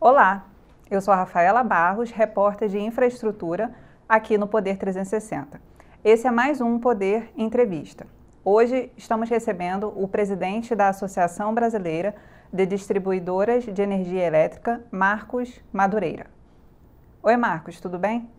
Olá, eu sou a Rafaela Barros, repórter de infraestrutura aqui no Poder 360. Esse é mais um Poder Entrevista. Hoje estamos recebendo o presidente da Associação Brasileira de Distribuidoras de Energia Elétrica, Marcos Madureira. Oi, Marcos, tudo bem?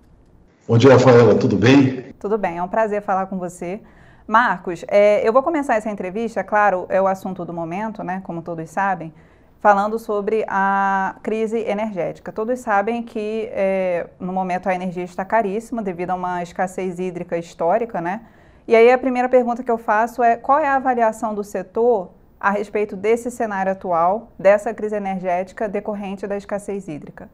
Bom dia, Rafaela, tudo bem? Tudo bem, é um prazer falar com você. Marcos, é, eu vou começar essa entrevista, claro, é o assunto do momento, né, como todos sabem, falando sobre a crise energética. Todos sabem que é, no momento a energia está caríssima devido a uma escassez hídrica histórica, né? E aí a primeira pergunta que eu faço é qual é a avaliação do setor a respeito desse cenário atual, dessa crise energética decorrente da escassez hídrica?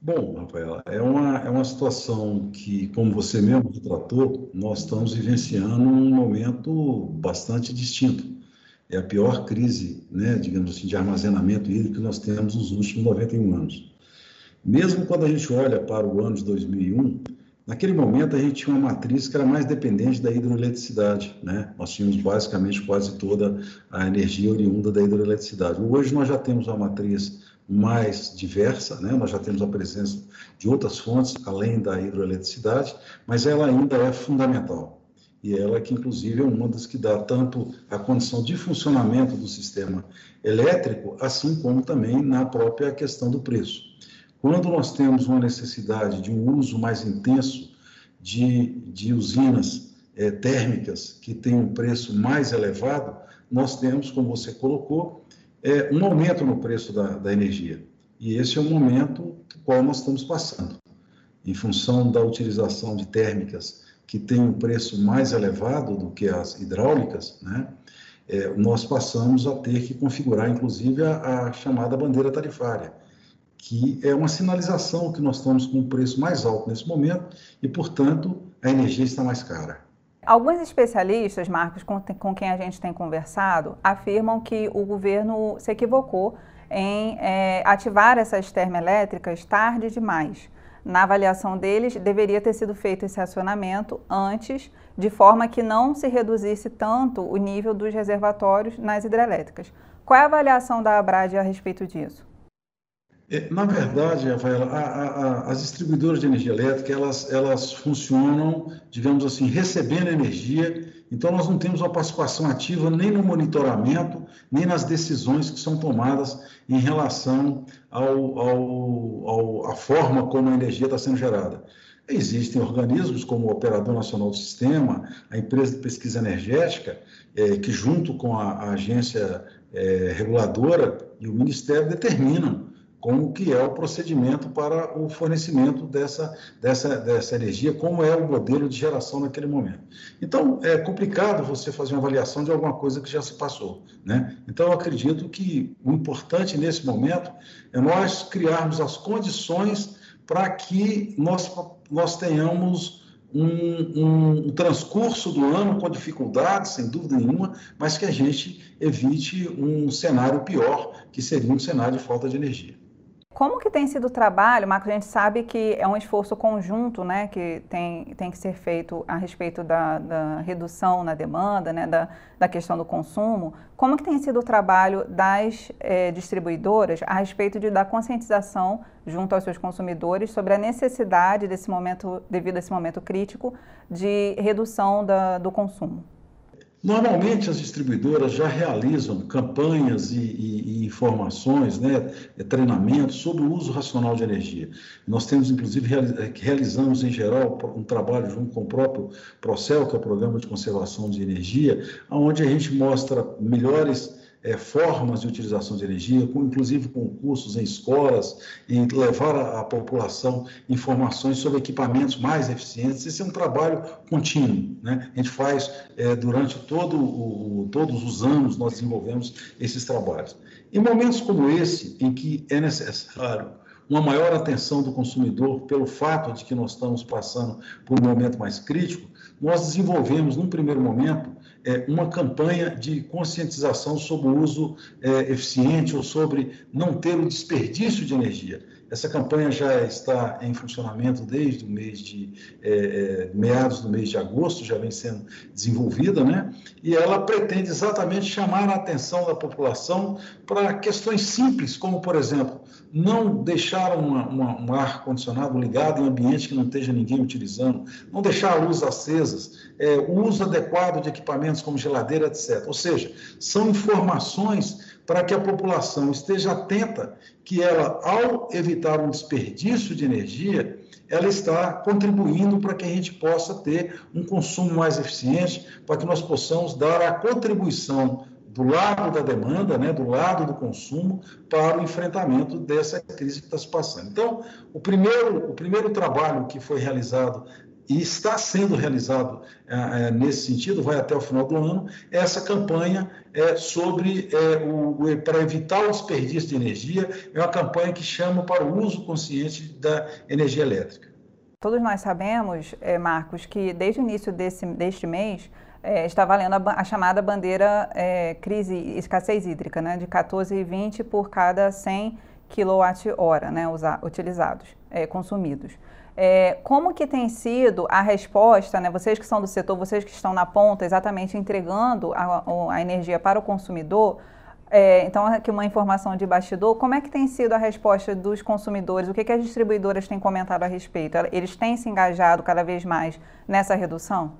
Bom, Rafaela, é uma, é uma situação que, como você mesmo tratou, nós estamos vivenciando um momento bastante distinto é a pior crise, né, digamos assim, de armazenamento hídrico que nós temos nos últimos 91 anos. Mesmo quando a gente olha para o ano de 2001, naquele momento a gente tinha uma matriz que era mais dependente da hidroeletricidade, né? Nós tínhamos basicamente quase toda a energia oriunda da hidroeletricidade. Hoje nós já temos uma matriz mais diversa, né? Nós já temos a presença de outras fontes além da hidroeletricidade, mas ela ainda é fundamental e ela que inclusive é uma das que dá tanto a condição de funcionamento do sistema elétrico, assim como também na própria questão do preço. Quando nós temos uma necessidade de um uso mais intenso de, de usinas é, térmicas que têm um preço mais elevado, nós temos, como você colocou, é, um aumento no preço da, da energia. E esse é o momento qual nós estamos passando. Em função da utilização de térmicas que tem um preço mais elevado do que as hidráulicas, né, é, nós passamos a ter que configurar, inclusive, a, a, chamada bandeira tarifária, que é uma sinalização que nós estamos com um preço mais alto nesse momento e, portanto, a energia está mais cara. Alguns especialistas, Marcos, com, com quem a gente tem conversado, afirmam que o governo se equivocou em é, ativar essas termoelétricas tarde demais na avaliação deles, deveria ter sido feito esse acionamento antes, de forma que não se reduzisse tanto o nível dos reservatórios nas hidrelétricas. Qual é a avaliação da Abrad a respeito disso? É, na verdade, Rafaela, a, a, as distribuidoras de energia elétrica, elas, elas funcionam, digamos assim, recebendo energia, então nós não temos uma participação ativa nem no monitoramento, nem nas decisões que são tomadas em relação ao, ao, ao, à forma como a energia está sendo gerada. Existem organismos como o Operador Nacional do Sistema, a Empresa de Pesquisa Energética, é, que junto com a, a agência é, reguladora e o Ministério determinam como que é o procedimento para o fornecimento dessa, dessa, dessa energia, como é o modelo de geração naquele momento. Então, é complicado você fazer uma avaliação de alguma coisa que já se passou. Né? Então, eu acredito que o importante nesse momento é nós criarmos as condições para que nós, nós tenhamos um, um, um, transcurso do ano com dificuldades, sem dúvida nenhuma, mas que a gente evite um cenário pior, que seria um cenário de falta de energia. Como que tem sido o trabalho, Marcos? A gente sabe que é um esforço conjunto, né, que tem, tem que ser feito a respeito da, da redução na demanda, né, da, da questão do consumo. Como que tem sido o trabalho das eh, distribuidoras a respeito de, da conscientização junto aos seus consumidores sobre a necessidade desse momento, devido a esse momento crítico, de redução da, do consumo? Normalmente as distribuidoras já realizam campanhas e, e, e informações, né, é, treinamentos sobre o uso racional de energia. Nós temos, inclusive, é, realizamos em geral um trabalho junto com o próprio Procel, que é o Programa de Conservação de Energia, onde a gente mostra melhores é, formas de utilização de energia, com, inclusive concursos em escolas, e levar à população informações sobre equipamentos mais eficientes. Esse é um trabalho contínuo. Né? A gente faz é, durante todo o, todos os anos, nós desenvolvemos esses trabalhos. Em momentos como esse, em que é necessário uma maior atenção do consumidor pelo fato de que nós estamos passando por um momento mais crítico, nós desenvolvemos, num primeiro momento, é, uma campanha de conscientização sobre o uso é, eficiente ou sobre não ter o desperdício de energia. Essa campanha já está em funcionamento desde o mês de é, é meados do mês de agosto, já vem sendo desenvolvida, né? E ela pretende exatamente chamar a atenção da população para questões simples, como por exemplo, não deixar uma, uma, um ar-condicionado ligado em ambiente que não esteja ninguém utilizando, não deixar a luz acesas, é, o uso adequado de equipamentos como geladeira, etc. Ou seja, são informações para que a população esteja atenta que ela, ao evitar um desperdício de energia, ela está contribuindo para que a gente possa ter um consumo mais eficiente, para que nós possamos dar a contribuição do lado da demanda, né, do lado do consumo, para o enfrentamento dessa crise que está se passando. Então, o primeiro, o primeiro trabalho que foi realizado e está sendo realizado é, é, nesse sentido, vai até o final do ano, essa campanha é, sobre é, o, para evitar o desperdício de energia, é uma campanha que chama para o uso consciente da energia elétrica. Todos nós sabemos, é, Marcos, que desde o início desse, deste mês é, está valendo a, a chamada bandeira crise escassez hídrica, né, de 14,20 por cada 100 kWh né, utilizados, consumidos. É, como que tem sido a resposta, né, vocês que são do setor, vocês que estão na ponta, exatamente entregando a, a energia para o consumidor, é, então aqui uma informação de bastidor, como é que tem sido a resposta dos consumidores? O que, que as distribuidoras têm comentado a respeito? Eles têm se engajado cada vez mais nessa redução?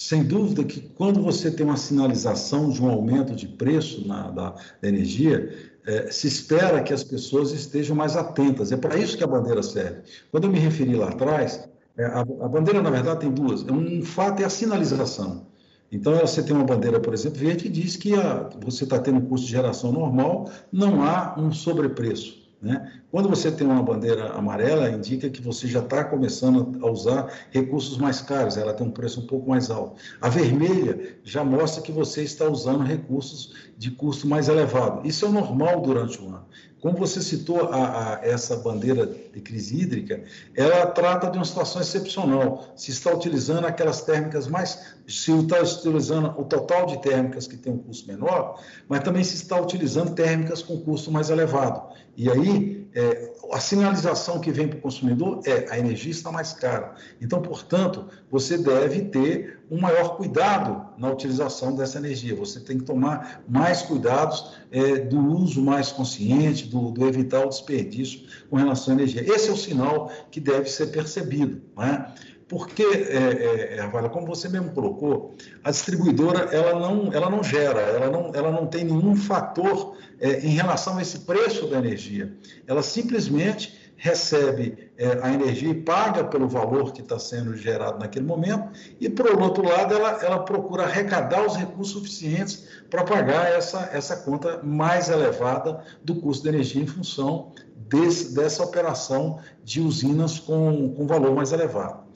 Sem dúvida que quando você tem uma sinalização de um aumento de preço na, da, da energia, é, se espera que as pessoas estejam mais atentas. É para isso que a bandeira serve. Quando eu me referi lá atrás, é, a, a, bandeira, na verdade, tem duas. Um fato é a sinalização. Então, você tem uma bandeira, por exemplo, verde, que diz que a, você está tendo um custo de geração normal, não há um sobrepreço. Né? Quando você tem uma bandeira amarela, indica que você já está começando a usar recursos mais caros, ela tem um preço um pouco mais alto. A vermelha já mostra que você está usando recursos de custo mais elevado. Isso é normal durante o ano. Como você citou a, a, essa bandeira de crise hídrica, ela trata de uma situação excepcional. Se está utilizando aquelas térmicas mais. Se está utilizando o total de térmicas que tem um custo menor, mas também se está utilizando térmicas com custo mais elevado. E aí, é, a sinalização que vem para o consumidor é a energia está mais cara. Então, portanto, você deve ter um maior cuidado na utilização dessa energia. Você tem que tomar mais cuidados é, do uso mais consciente, do, do, evitar o desperdício com relação à energia. Esse é o sinal que deve ser percebido. Não é? Porque, é, é, como você mesmo colocou, a distribuidora ela não, ela não gera, ela não, ela não tem nenhum fator é, em relação a esse preço da energia. Ela simplesmente recebe é, a energia e paga pelo valor que está sendo gerado naquele momento, e, por outro lado, ela, ela procura arrecadar os recursos suficientes para pagar essa, essa conta mais elevada do custo da energia em função desse, dessa operação de usinas com, com valor mais elevado.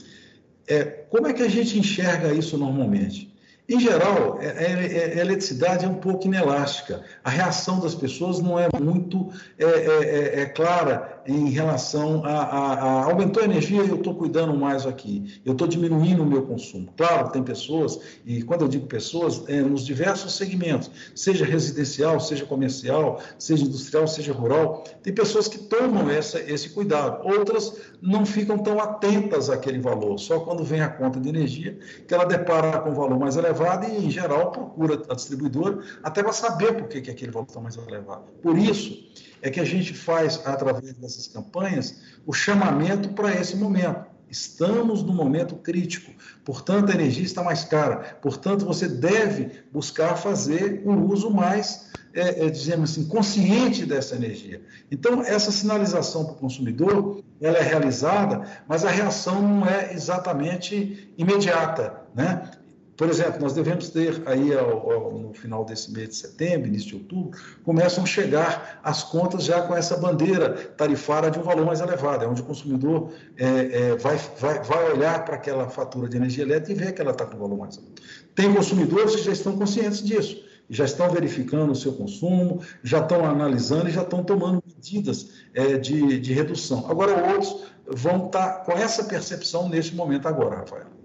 É, como é que a gente enxerga isso normalmente? Em geral, a é, é, é, eletricidade é um pouco inelástica. A reação das pessoas não é muito é, é, é clara em relação a, a, a aumentou a energia eu estou cuidando mais aqui, eu estou diminuindo o meu consumo. Claro, tem pessoas, e quando eu digo pessoas, é nos diversos segmentos, seja residencial, seja comercial, seja industrial, seja rural, tem pessoas que tomam essa, esse cuidado, outras não ficam tão atentas àquele valor, só quando vem a conta de energia que ela depara com um valor mais elevado e, em geral, procura a distribuidora até para saber por que, que aquele valor está mais elevado. Por isso, é que a gente faz, através dessas campanhas, o chamamento para esse momento. Estamos no momento crítico, portanto, a energia está mais cara, portanto, você deve buscar fazer um uso mais, é, é, dizemos assim, consciente dessa energia. Então, essa sinalização para o consumidor, ela é realizada, mas a reação não é exatamente imediata, né? Por exemplo, nós devemos ter aí ao, ao, no final desse mês de setembro, início de outubro, começam a chegar as contas já com essa bandeira tarifária de um valor mais elevado, é onde o consumidor é, é, vai, vai, vai olhar para aquela fatura de energia elétrica e ver que ela está com um valor mais alto. Tem consumidores que já estão conscientes disso, já estão verificando o seu consumo, já estão analisando e já estão tomando medidas é, de, de redução. Agora, outros vão estar tá com essa percepção nesse momento agora, Rafael.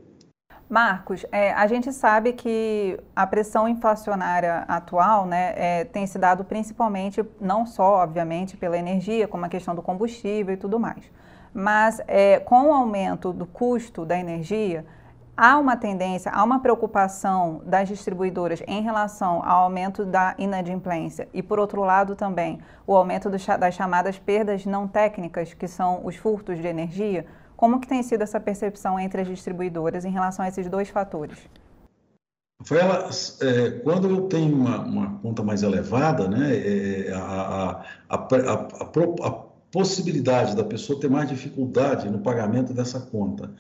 Marcos, é, a gente sabe que a pressão inflacionária atual né, é, tem se dado principalmente, não só, obviamente, pela energia, como a questão do combustível e tudo mais, mas é, com o aumento do custo da energia, há uma tendência, há uma preocupação das distribuidoras em relação ao aumento da inadimplência e, por outro lado, também o aumento das chamadas perdas não técnicas, que são os furtos de energia. Como que tem sido essa percepção entre as distribuidoras em relação a esses dois fatores? Rafaela, é, quando eu tenho uma, uma, conta mais elevada, né, é, a, a, a, a possibilidade da pessoa ter mais dificuldade no pagamento dessa conta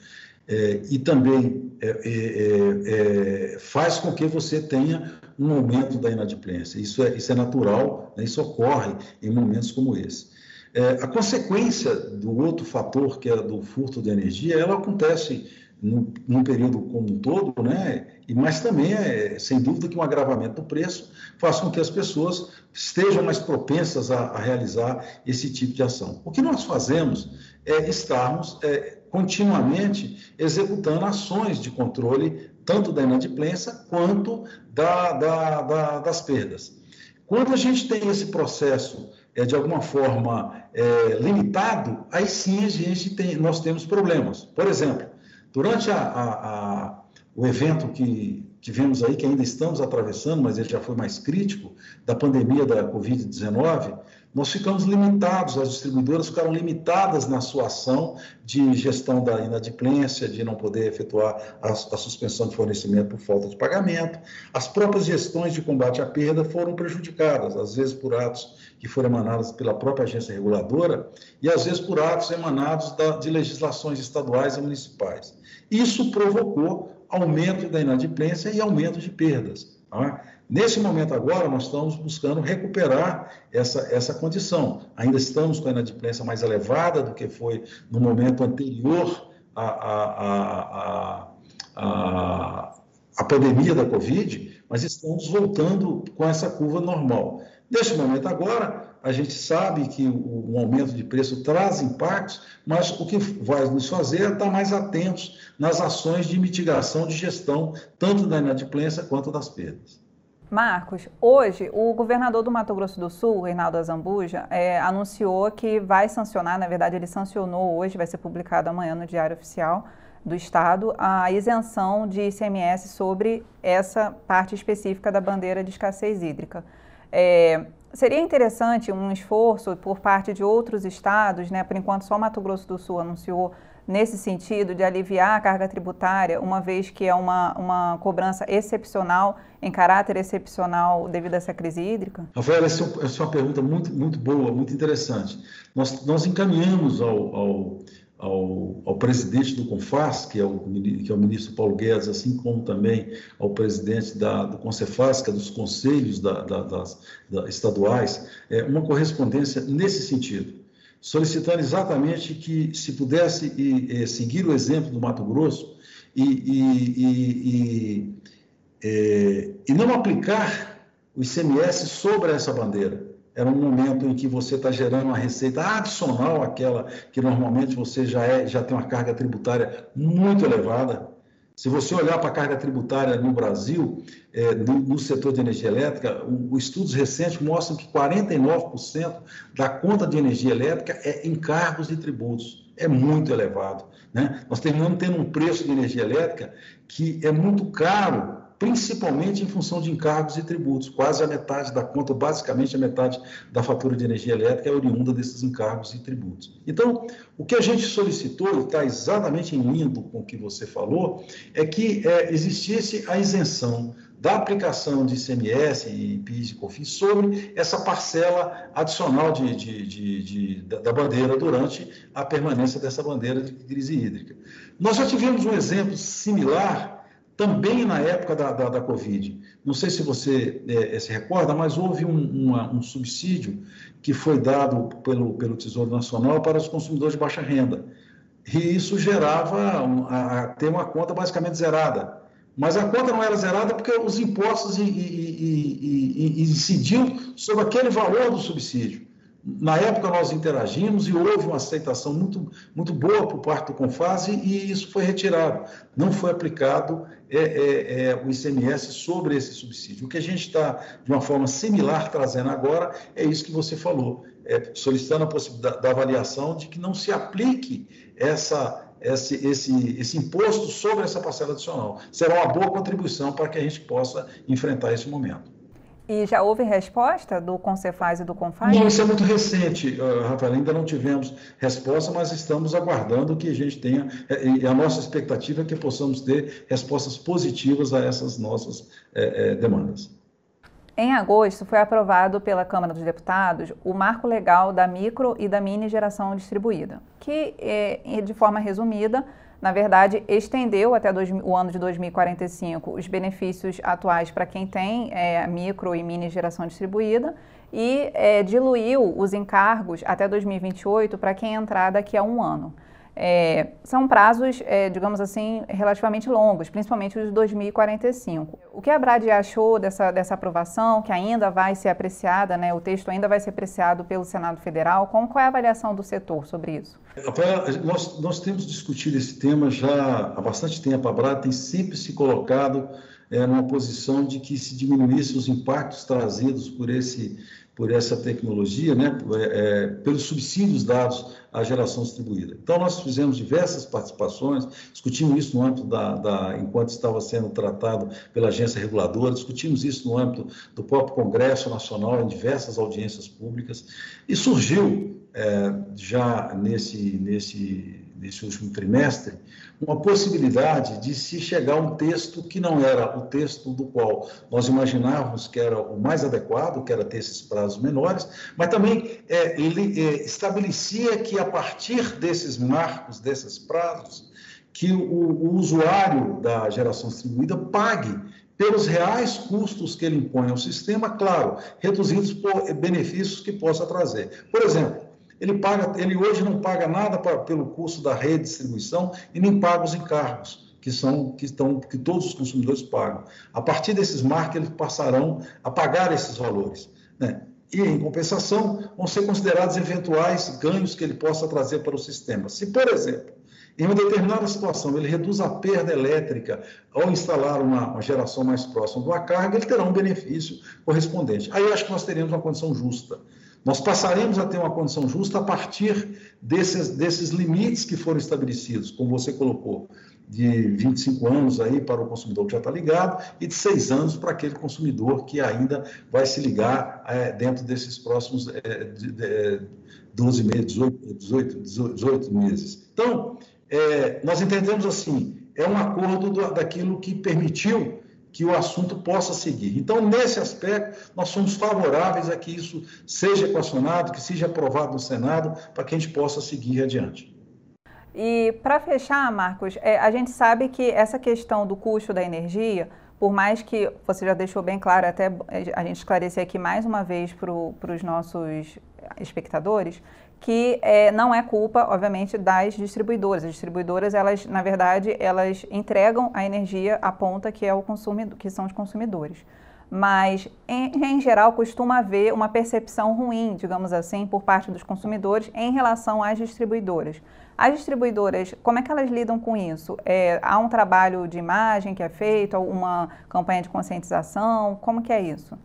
é, e também é, é, é, faz com que você tenha um aumento da inadimplência. Isso é, isso é natural, né? isso ocorre em momentos como esse. É, a consequência do outro fator, que é do furto de energia, ela acontece num, num período como um todo, né? E, mas também é, sem dúvida, que um agravamento do preço faz com que as pessoas estejam mais propensas a, a realizar esse tipo de ação. O que nós fazemos é estarmos é, continuamente executando ações de controle, tanto da inadimplência quanto da, da, da, das perdas. Quando a gente tem esse processo é, de alguma forma é, limitado, aí sim a gente tem, nós temos problemas. Por exemplo, durante a, a, a, o evento que tivemos aí, que ainda estamos atravessando, mas ele já foi mais crítico, da pandemia da Covid-19, nós ficamos limitados, as distribuidoras ficaram limitadas na sua ação de gestão da inadimplência, de não poder efetuar a, a, suspensão de fornecimento por falta de pagamento. As próprias gestões de combate à perda foram prejudicadas, às vezes por atos que foram emanados pela própria agência reguladora e às vezes por atos emanados da, de legislações estaduais e municipais. Isso provocou aumento da inadimplência e aumento de perdas. Tá? Nesse momento agora, nós estamos buscando recuperar essa, essa condição. Ainda estamos com a inadimplência mais elevada do que foi no momento anterior à, à, à, à, pandemia da Covid, mas estamos voltando com essa curva normal. Neste momento agora, a gente sabe que o, aumento de preço traz impactos, mas o que vai nos fazer é estar mais atentos nas ações de mitigação de gestão, tanto da inadimplência quanto das perdas. Marcos, hoje o governador do Mato Grosso do Sul, Reinaldo Azambuja, é, anunciou que vai sancionar, na verdade ele sancionou hoje, vai ser publicado amanhã no Diário Oficial do Estado, a isenção de ICMS sobre essa parte específica da bandeira de escassez hídrica. É, seria interessante um esforço por parte de outros estados, né? por enquanto só Mato Grosso do Sul anunciou nesse sentido de aliviar a carga tributária, uma vez que é uma, uma cobrança excepcional, em caráter excepcional devido a essa crise hídrica? Rafael, essa é uma pergunta muito, muito boa, muito interessante. Nós, nós encaminhamos ao, ao, ao, ao presidente do CONFAS, que é, o, que é o ministro Paulo Guedes, assim como também ao presidente da, do CONCEFAS, que é dos conselhos da, da, das, estaduais, é, uma correspondência nesse sentido solicitando exatamente que se pudesse e, e, seguir o exemplo do Mato Grosso e, e, é, e, não aplicar o ICMS sobre essa bandeira. Era um momento em que você está gerando uma receita adicional àquela que normalmente você já, é, já tem uma carga tributária muito elevada. Se você olhar para a carga tributária no Brasil, é, no, no, setor de energia elétrica, os estudos recentes mostram que 49% da conta de energia elétrica é encargos e tributos. É muito elevado. Né? Nós terminamos tendo um preço de energia elétrica que é muito caro principalmente em função de encargos e tributos. Quase a metade da conta, basicamente a metade da fatura de energia elétrica é oriunda desses encargos e tributos. Então, o que a gente solicitou, e está exatamente em linha com o que você falou, é que é, existisse a isenção da aplicação de ICMS e PIS e COFINS sobre essa parcela adicional de, de, de, da bandeira durante a permanência dessa bandeira de crise hídrica. Nós já tivemos um exemplo similar também na época da, da, da Covid. Não sei se você é, se recorda, mas houve um, uma, um, subsídio que foi dado pelo, pelo Tesouro Nacional para os consumidores de baixa renda. E isso gerava um, a, a ter uma conta basicamente zerada. Mas a conta não era zerada porque os impostos incidiam sobre aquele valor do subsídio. Na época nós interagimos e houve uma aceitação muito, muito boa por parte do Confase e isso foi retirado. Não foi aplicado é, é, é, o ICMS sobre esse subsídio. O que a gente está, de uma forma similar, trazendo agora é isso que você falou, é, solicitando a possibilidade da avaliação de que não se aplique essa, esse, esse, esse imposto sobre essa parcela adicional. Será uma boa contribuição para que a gente possa enfrentar esse momento. E já houve resposta do Concefaz e do Confaz? Não, isso é muito recente, Rafael. Ainda não tivemos resposta, mas estamos aguardando que a gente tenha. É, e a nossa expectativa é que possamos ter respostas positivas a essas nossas é, demandas. Em agosto, foi aprovado pela Câmara dos Deputados o marco legal da micro e da mini geração distribuída, que, é, de forma resumida, na verdade, estendeu até dois, o ano de 2045 os benefícios atuais para quem tem é, micro e mini geração distribuída e é, diluiu os encargos até 2028 para quem entrar daqui a um ano. É, são prazos, é, digamos assim, relativamente longos, principalmente os de 2045. O que a Brad achou dessa, dessa aprovação, que ainda vai ser apreciada, né, o texto ainda vai ser apreciado pelo Senado Federal, como, qual é a avaliação do setor sobre isso? Nós, nós temos discutido esse tema já há bastante tempo. A Brad tem sempre se colocado é, numa posição de que se diminuísse os impactos trazidos por esse por essa tecnologia, né, é, pelos subsídios dados à geração distribuída. Então, nós fizemos diversas participações, discutimos isso no âmbito da, da, enquanto estava sendo tratado pela agência reguladora, discutimos isso no âmbito do próprio Congresso Nacional, em diversas audiências públicas, e surgiu é, já nesse, nesse, nesse último trimestre uma possibilidade de se chegar a um texto que não era o texto do qual nós imaginávamos que era o mais adequado, que era ter esses prazos menores, mas também é, ele é, estabelecia que a partir desses marcos, desses prazos, que o, o usuário da geração distribuída pague pelos reais custos que ele impõe ao sistema, claro, reduzidos por benefícios que possa trazer. Por exemplo, ele, paga, ele hoje não paga nada pra, pelo custo da redistribuição e nem paga os encargos que são que estão que todos os consumidores pagam. A partir desses marcos eles passarão a pagar esses valores, né? E em compensação vão ser considerados eventuais ganhos que ele possa trazer para o sistema. Se, por exemplo, em uma determinada situação ele reduz a perda elétrica ao instalar uma, uma geração mais próxima de uma carga, ele terá um benefício correspondente. Aí acho que nós teremos uma condição justa. Nós passaremos a ter uma condição justa a partir desses, desses limites que foram estabelecidos, como você colocou, de 25 anos aí para o consumidor que já está ligado e de 6 anos para aquele consumidor que ainda vai se ligar é, dentro desses próximos é, de, de, 12 meses, 18, 18, 18 meses. Então, é, nós entendemos assim, é um acordo do, daquilo que permitiu que o assunto possa seguir. Então, nesse aspecto, nós somos favoráveis a que isso seja equacionado, que seja aprovado no Senado, para que a gente possa seguir adiante. E para fechar, Marcos, é, a gente sabe que essa questão do custo da energia, por mais que você já deixou bem claro, até a gente esclarecer aqui mais uma vez para os nossos espectadores, que é, não é culpa, obviamente, das distribuidoras. As distribuidoras, elas, na verdade, elas entregam a energia à ponta que é o consumidor, que são os consumidores. Mas, em, em, geral, costuma haver uma percepção ruim, digamos assim, por parte dos consumidores em relação às distribuidoras. As distribuidoras, como é que elas lidam com isso? É, há um trabalho de imagem que é feito, uma campanha de conscientização? Como que é isso?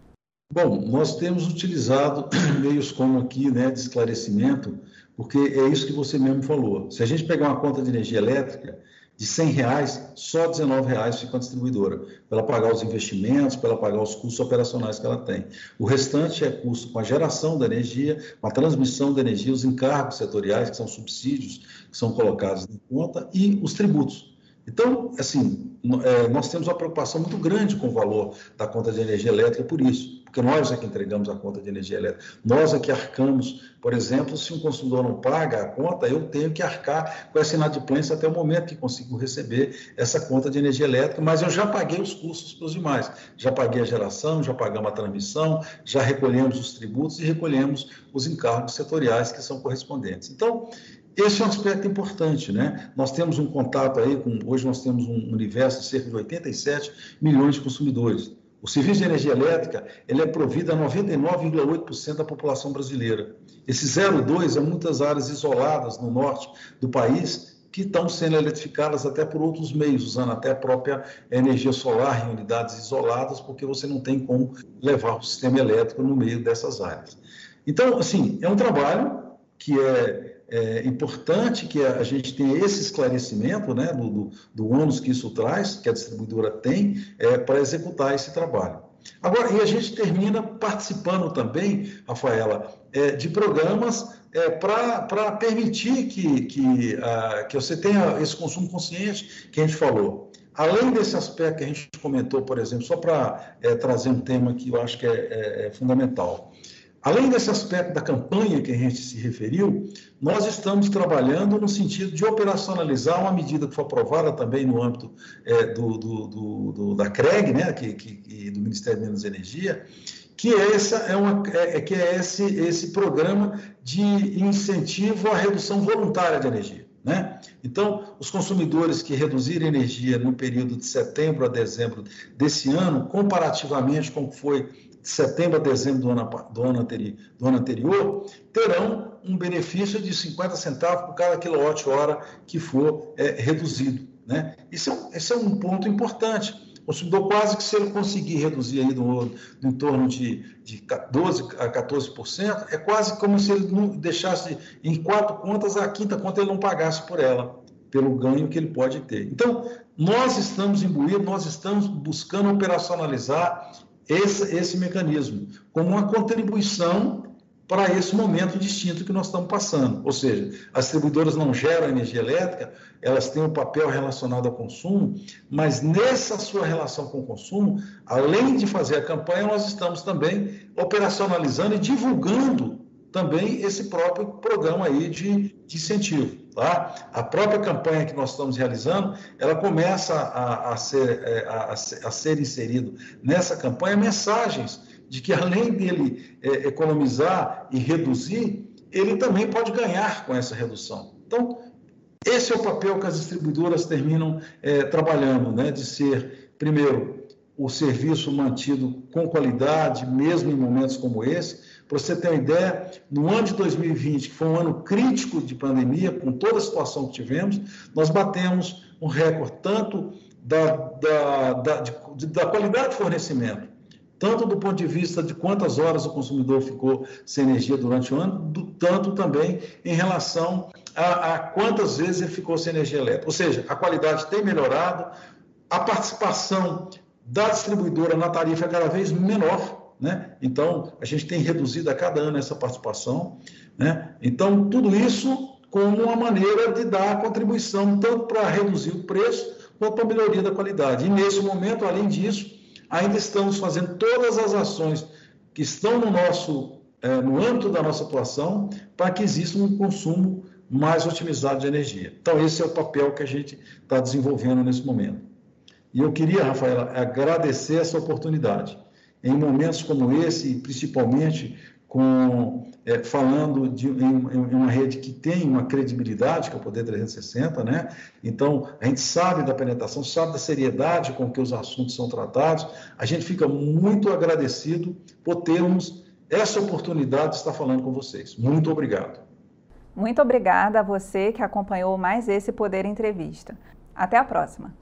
Bom, nós temos utilizado meios como aqui, né, de esclarecimento, porque é isso que você mesmo falou. Se a gente pegar uma conta de energia elétrica de 100 reais, só 19 reais fica a distribuidora, para ela pagar os investimentos, para ela pagar os custos operacionais que ela tem. O restante é custo com a geração da energia, com a transmissão da energia, os encargos setoriais, que são subsídios que são colocados na conta, e os tributos. Então, assim, é, nós temos uma preocupação muito grande com o valor da conta de energia elétrica por isso porque nós é que entregamos a conta de energia elétrica. Nós é que arcamos, por exemplo, se um consumidor não paga a conta, eu tenho que arcar com essa inadimplência até o momento que consigo receber essa conta de energia elétrica, mas eu já paguei os custos para os demais. Já paguei a geração, já pagamos a transmissão, já recolhemos os tributos e recolhemos os encargos setoriais que são correspondentes. Então, esse é um aspecto importante, né? Nós temos um contato aí com, hoje nós temos um universo de cerca de 87 milhões de consumidores. O serviço de energia elétrica ele é provido a 99,8% da população brasileira. Esse 0,2 é muitas áreas isoladas no norte do país que estão sendo eletrificadas até por outros meios, usando até a própria energia solar em unidades isoladas, porque você não tem como levar o sistema elétrico no meio dessas áreas. Então, assim, é um trabalho que é é importante que a gente tenha esse esclarecimento né, do, do, do ônus que isso traz, que a distribuidora tem, é, para executar esse trabalho. Agora, e a gente termina participando também, Rafaela, é, de programas é, para permitir que, que, uh, que você tenha esse consumo consciente que a gente falou. Além desse aspecto que a gente comentou, por exemplo, só para é, trazer um tema que eu acho que é, é, é fundamental. Além desse aspecto da campanha que a gente se referiu, nós estamos trabalhando no sentido de operacionalizar uma medida que foi aprovada também no âmbito é, do, do, do, da CREG, né, que, que, do Ministério de Minas e Energia, que, é essa é uma, é, é, que é esse, esse programa de incentivo à redução voluntária de energia. Né? Então, os consumidores que reduzirem energia no período de setembro a dezembro desse ano, comparativamente com o que foi de setembro a dezembro do ano, do ano, anterior, do ano anterior, terão um benefício de 50 centavos por cada quilowatt-hora que for é, reduzido. Né? Esse, é um, esse é um ponto importante. O consumidor quase que se ele conseguir reduzir aí do, do em torno de, de 12 a 14%, é quase como se ele não deixasse em quatro contas, a quinta conta ele não pagasse por ela, pelo ganho que ele pode ter. Então, nós estamos imbuídos, nós estamos buscando operacionalizar esse, esse mecanismo como uma contribuição para esse momento distinto que nós estamos passando. Ou seja, as distribuidoras não geram energia elétrica, elas têm um papel relacionado ao consumo, mas nessa sua relação com o consumo, além de fazer a campanha, nós estamos também operacionalizando e divulgando também esse próprio programa aí de, de incentivo. Tá? A própria campanha que nós estamos realizando, ela começa a, a, ser, é, a, a ser inserido nessa campanha mensagens de que além dele é, economizar e reduzir, ele também pode ganhar com essa redução. Então, esse é o papel que as distribuidoras terminam é, trabalhando, né? de ser, primeiro, o serviço mantido com qualidade, mesmo em momentos como esse. Para você ter uma ideia, no ano de 2020, que foi um ano crítico de pandemia, com toda a situação que tivemos, nós batemos um recorde tanto da, da, da, de, da qualidade de fornecimento, tanto do ponto de vista de quantas horas o consumidor ficou sem energia durante o ano, do, tanto também em relação a, a, quantas vezes ele ficou sem energia elétrica. Ou seja, a qualidade tem melhorado, a participação da distribuidora na tarifa é cada vez menor, né? Então, a gente tem reduzido a cada ano essa participação, né? Então, tudo isso como uma maneira de dar contribuição tanto para reduzir o preço quanto para a melhoria da qualidade. E nesse momento, além disso, ainda estamos fazendo todas as ações que estão no nosso é, no âmbito da nossa atuação para que exista um consumo mais otimizado de energia. Então, esse é o papel que a gente está desenvolvendo nesse momento. E eu queria, Rafaela, agradecer essa oportunidade. Em momentos como esse, principalmente com, é, falando de, em, em, uma rede que tem uma credibilidade, que é o Poder 360, né? Então, a gente sabe da penetração, sabe da seriedade com que os assuntos são tratados. A gente fica muito agradecido por termos essa oportunidade de estar falando com vocês. Muito obrigado. Muito obrigada a você que acompanhou mais esse Poder Entrevista. Até a próxima.